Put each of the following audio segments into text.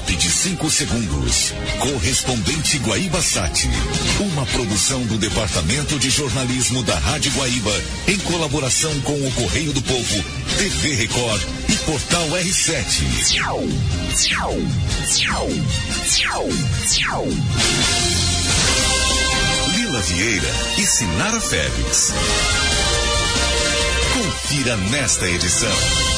top de 5 segundos. Correspondente Guaíba Sat. Uma produção do Departamento de Jornalismo da Rádio Guaíba, em colaboração com o Correio do Povo, TV Record e Portal R7. Lila Vieira e Sinara Félix. Confira nesta edição.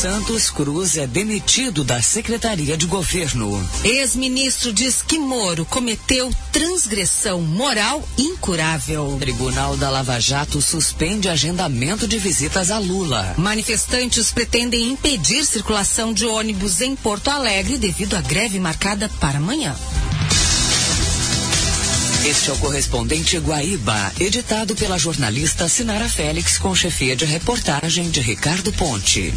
Santos Cruz é demitido da Secretaria de Governo. Ex-ministro diz que Moro cometeu transgressão moral incurável. Tribunal da Lava Jato suspende agendamento de visitas a Lula. Manifestantes pretendem impedir circulação de ônibus em Porto Alegre devido à greve marcada para amanhã. Este é o correspondente Guaíba, editado pela jornalista Sinara Félix, com chefia de reportagem de Ricardo Ponte.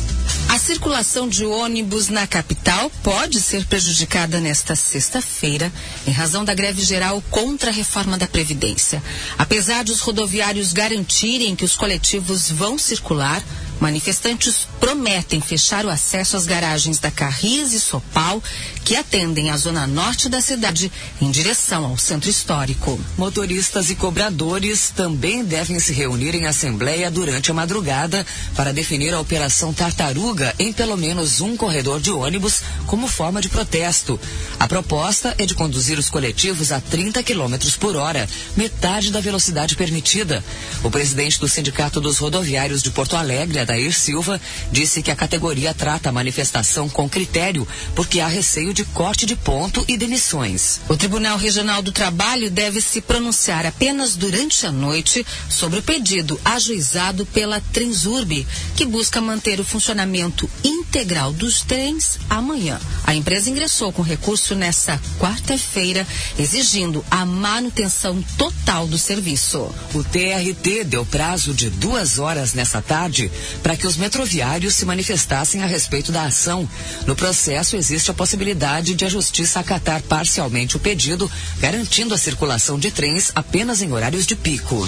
A circulação de ônibus na capital pode ser prejudicada nesta sexta-feira, em razão da greve geral contra a reforma da Previdência. Apesar dos rodoviários garantirem que os coletivos vão circular, Manifestantes prometem fechar o acesso às garagens da Carris e Sopal, que atendem a zona norte da cidade, em direção ao centro histórico. Motoristas e cobradores também devem se reunir em assembleia durante a madrugada para definir a operação Tartaruga em pelo menos um corredor de ônibus como forma de protesto. A proposta é de conduzir os coletivos a 30 km por hora, metade da velocidade permitida. O presidente do Sindicato dos Rodoviários de Porto Alegre, Adair Silva, disse que a categoria trata a manifestação com critério porque há receio de corte de ponto e demissões. O Tribunal Regional do Trabalho deve se pronunciar apenas durante a noite sobre o pedido ajuizado pela Transurb, que busca manter o funcionamento integral dos trens amanhã. A empresa ingressou com recurso nesta quarta-feira, exigindo a manutenção total do serviço. O TRT deu prazo de duas horas nessa tarde para que os metroviários se manifestassem a respeito da ação. No processo, existe a possibilidade de a Justiça acatar parcialmente o pedido, garantindo a circulação de trens apenas em horários de pico.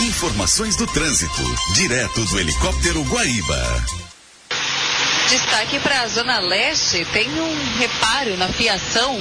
Informações do trânsito, direto do helicóptero Guaíba. Destaque para a Zona Leste, tem um reparo na fiação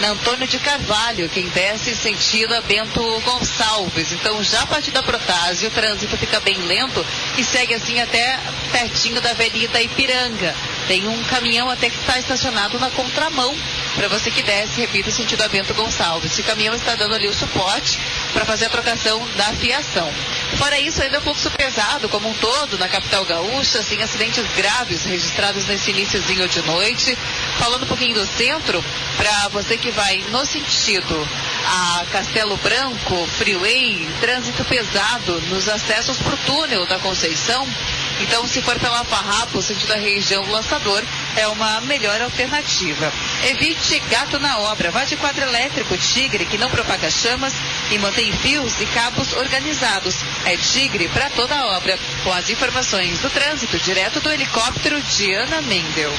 na Antônio de Carvalho, quem desce sentido a Bento Gonçalves. Então, já a partir da Protásio, o trânsito fica bem lento e segue assim até pertinho da Avenida Ipiranga. Tem um caminhão até que está estacionado na contramão para você que desce, repito, sentido a Bento Gonçalves. Esse caminhão está dando ali o suporte para fazer a trocação da fiação. Fora isso, ainda fluxo pesado como um todo na capital gaúcha, assim, acidentes graves registrados nesse iníciozinho de noite. Falando um pouquinho do centro, para você que vai no sentido a Castelo Branco, Freeway, trânsito pesado nos acessos para o túnel da Conceição. Então, se for pela Farrapo, sentido da região do lançador, é uma melhor alternativa. Evite gato na obra. Vá de quadro elétrico Tigre, que não propaga chamas e mantém fios e cabos organizados. É Tigre para toda a obra. Com as informações do trânsito, direto do helicóptero Diana Mendel.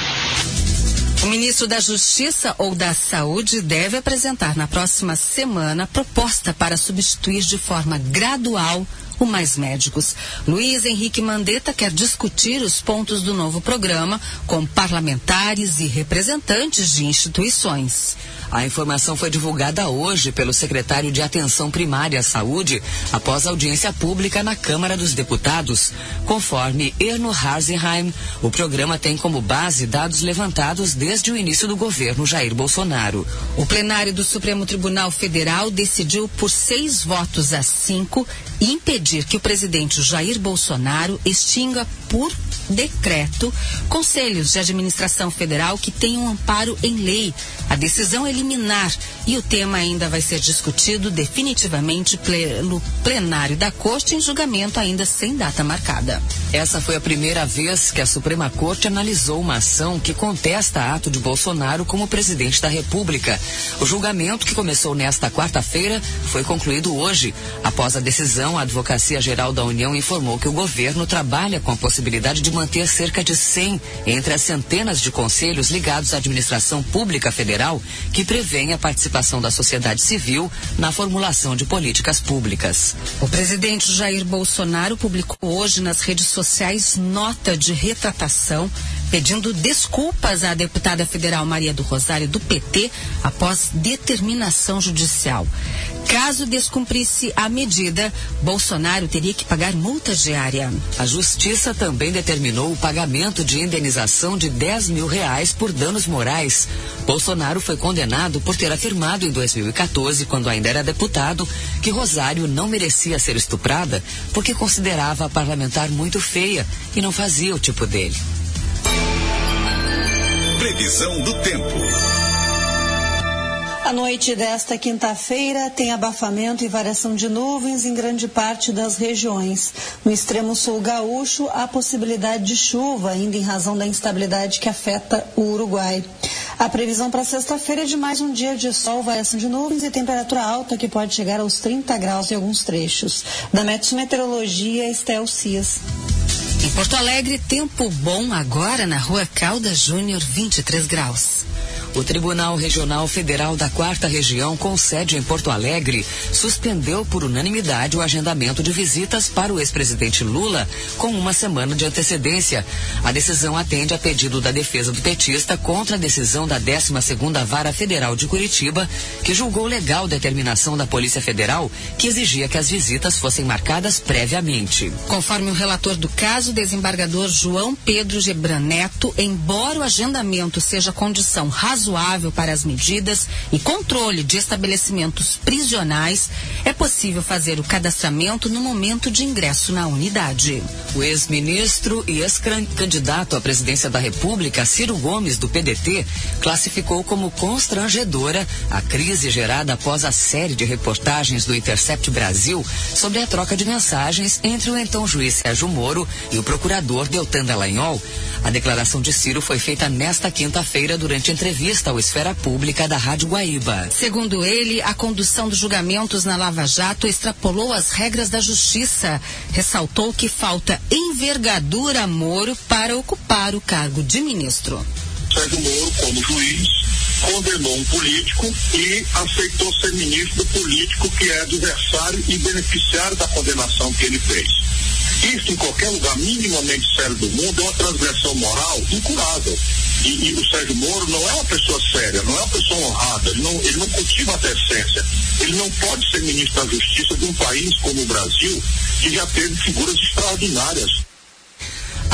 O ministro da Justiça ou da Saúde deve apresentar na próxima semana proposta para substituir de forma gradual o Mais Médicos. Luiz Henrique Mandetta quer discutir os pontos do novo programa com parlamentares e representantes de instituições. A informação foi divulgada hoje pelo secretário de Atenção Primária à Saúde após audiência pública na Câmara dos Deputados. Conforme Erno Harzenheim, o programa tem como base dados levantados desde o início do governo Jair Bolsonaro. O plenário do Supremo Tribunal Federal decidiu por seis votos a cinco impedir que o presidente Jair Bolsonaro extinga por decreto conselhos de administração federal que tenham amparo em lei. A decisão é liminar e o tema ainda vai ser discutido definitivamente pelo plenário da Corte em julgamento ainda sem data marcada. Essa foi a primeira vez que a Suprema Corte analisou uma ação que contesta ato de Bolsonaro como presidente da República. O julgamento, que começou nesta quarta-feira, foi concluído hoje. Após a decisão, a Advocacia Geral da União informou que o governo trabalha com a possibilidade de manter cerca de 100 entre as centenas de conselhos ligados à administração pública federal que prevêem a participação da sociedade civil na formulação de políticas públicas. O presidente Jair Bolsonaro publicou hoje nas redes sociais nota de retratação pedindo desculpas à deputada federal Maria do Rosário do PT após determinação judicial. Caso descumprisse a medida, Bolsonaro teria que pagar multa diária. A justiça também determinou o pagamento de indenização de 10 mil reais por danos morais. Bolsonaro foi condenado por ter afirmado em 2014, quando ainda era deputado, que Rosário não merecia ser estuprada porque considerava a parlamentar muito feia e não fazia o tipo dele. Previsão do tempo. A noite desta quinta-feira tem abafamento e variação de nuvens em grande parte das regiões. No extremo sul gaúcho, há possibilidade de chuva, ainda em razão da instabilidade que afeta o Uruguai. A previsão para sexta-feira é de mais um dia de sol, variação de nuvens e temperatura alta que pode chegar aos 30 graus em alguns trechos. Da Metos Meteorologia, Estel Cias. Em Porto Alegre, tempo bom agora na rua Calda Júnior, 23 graus. O Tribunal Regional Federal da Quarta Região, com sede em Porto Alegre, suspendeu por unanimidade o agendamento de visitas para o ex-presidente Lula com uma semana de antecedência. A decisão atende a pedido da defesa do petista contra a decisão da 12ª Vara Federal de Curitiba, que julgou legal determinação da Polícia Federal que exigia que as visitas fossem marcadas previamente. Conforme o relator do caso, desembargador João Pedro Gebran Neto, embora o agendamento seja condição razoável razoável para as medidas e controle de estabelecimentos prisionais, é possível fazer o cadastramento no momento de ingresso na unidade. O ex-ministro e ex-candidato à presidência da República, Ciro Gomes, do PDT, classificou como constrangedora a crise gerada após a série de reportagens do Intercept Brasil sobre a troca de mensagens entre o então juiz Sérgio Moro e o procurador Deltan Dallagnol. A declaração de Ciro foi feita nesta quinta-feira durante entrevista ao Esfera Pública da Rádio Guaíba. Segundo ele, a condução dos julgamentos na Lava Jato extrapolou as regras da justiça. Ressaltou que falta envergadura Moro para ocupar o cargo de ministro. Sérgio Moro, como juiz, condenou um político e aceitou ser ministro do político que é adversário e beneficiário da condenação que ele fez. Isso em qualquer lugar minimamente sério do mundo é uma transgressão moral incurável. E, e, o Sérgio Moro não é uma pessoa séria, não é uma pessoa honrada, ele não, ele não cultiva a decência. Ele não pode ser ministro da Justiça de um país como o Brasil, que já teve figuras extraordinárias.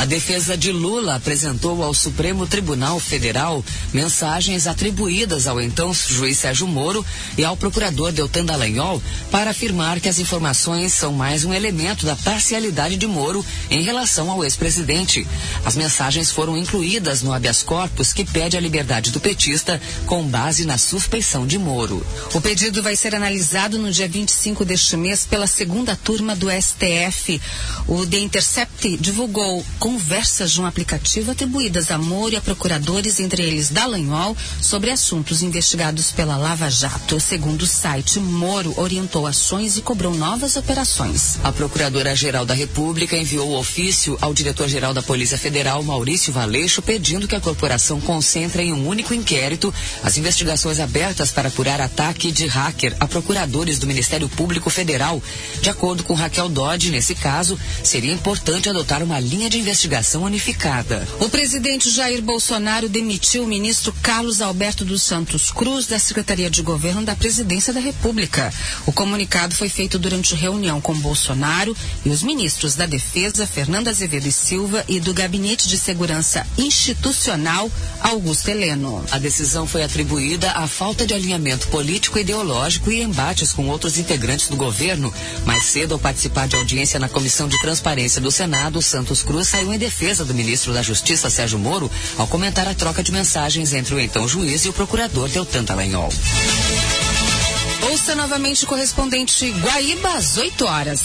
A defesa de Lula apresentou ao Supremo Tribunal Federal mensagens atribuídas ao então juiz Sérgio Moro e ao procurador Deltan Dallagnol para afirmar que as informações são mais um elemento da parcialidade de Moro em relação ao ex-presidente. As mensagens foram incluídas no habeas corpus que pede a liberdade do petista com base na suspeição de Moro. O pedido vai ser analisado no dia 25 deste mês pela segunda turma do STF. O The Intercept divulgou conversas de um aplicativo atribuídas a Moro e a procuradores, entre eles Dallagnol, sobre assuntos investigados pela Lava Jato. Segundo o site, Moro orientou ações e cobrou novas operações. A Procuradora-Geral da República enviou ofício ao diretor-geral da Polícia Federal, Maurício Valeixo, pedindo que a corporação concentre em um único inquérito as investigações abertas para apurar ataque de hacker a procuradores do Ministério Público Federal. De acordo com Raquel Dodge, nesse caso, seria importante adotar uma linha de investigação investigação unificada. O presidente Jair Bolsonaro demitiu o ministro Carlos Alberto dos Santos Cruz da Secretaria de Governo da Presidência da República. O comunicado foi feito durante reunião com Bolsonaro e os ministros da Defesa, Fernando Azevedo e Silva, e do Gabinete de Segurança Institucional, Augusto Heleno. A decisão foi atribuída à falta de alinhamento político e ideológico e embates com outros integrantes do governo. Mais cedo, ao participar de audiência na Comissão de Transparência do Senado, Santos Cruz saiu em defesa do ministro da Justiça, Sérgio Moro, ao comentar a troca de mensagens entre o então juiz e o procurador Deltan Dallagnol. Ouça novamente o correspondente Guaíba às 8 horas.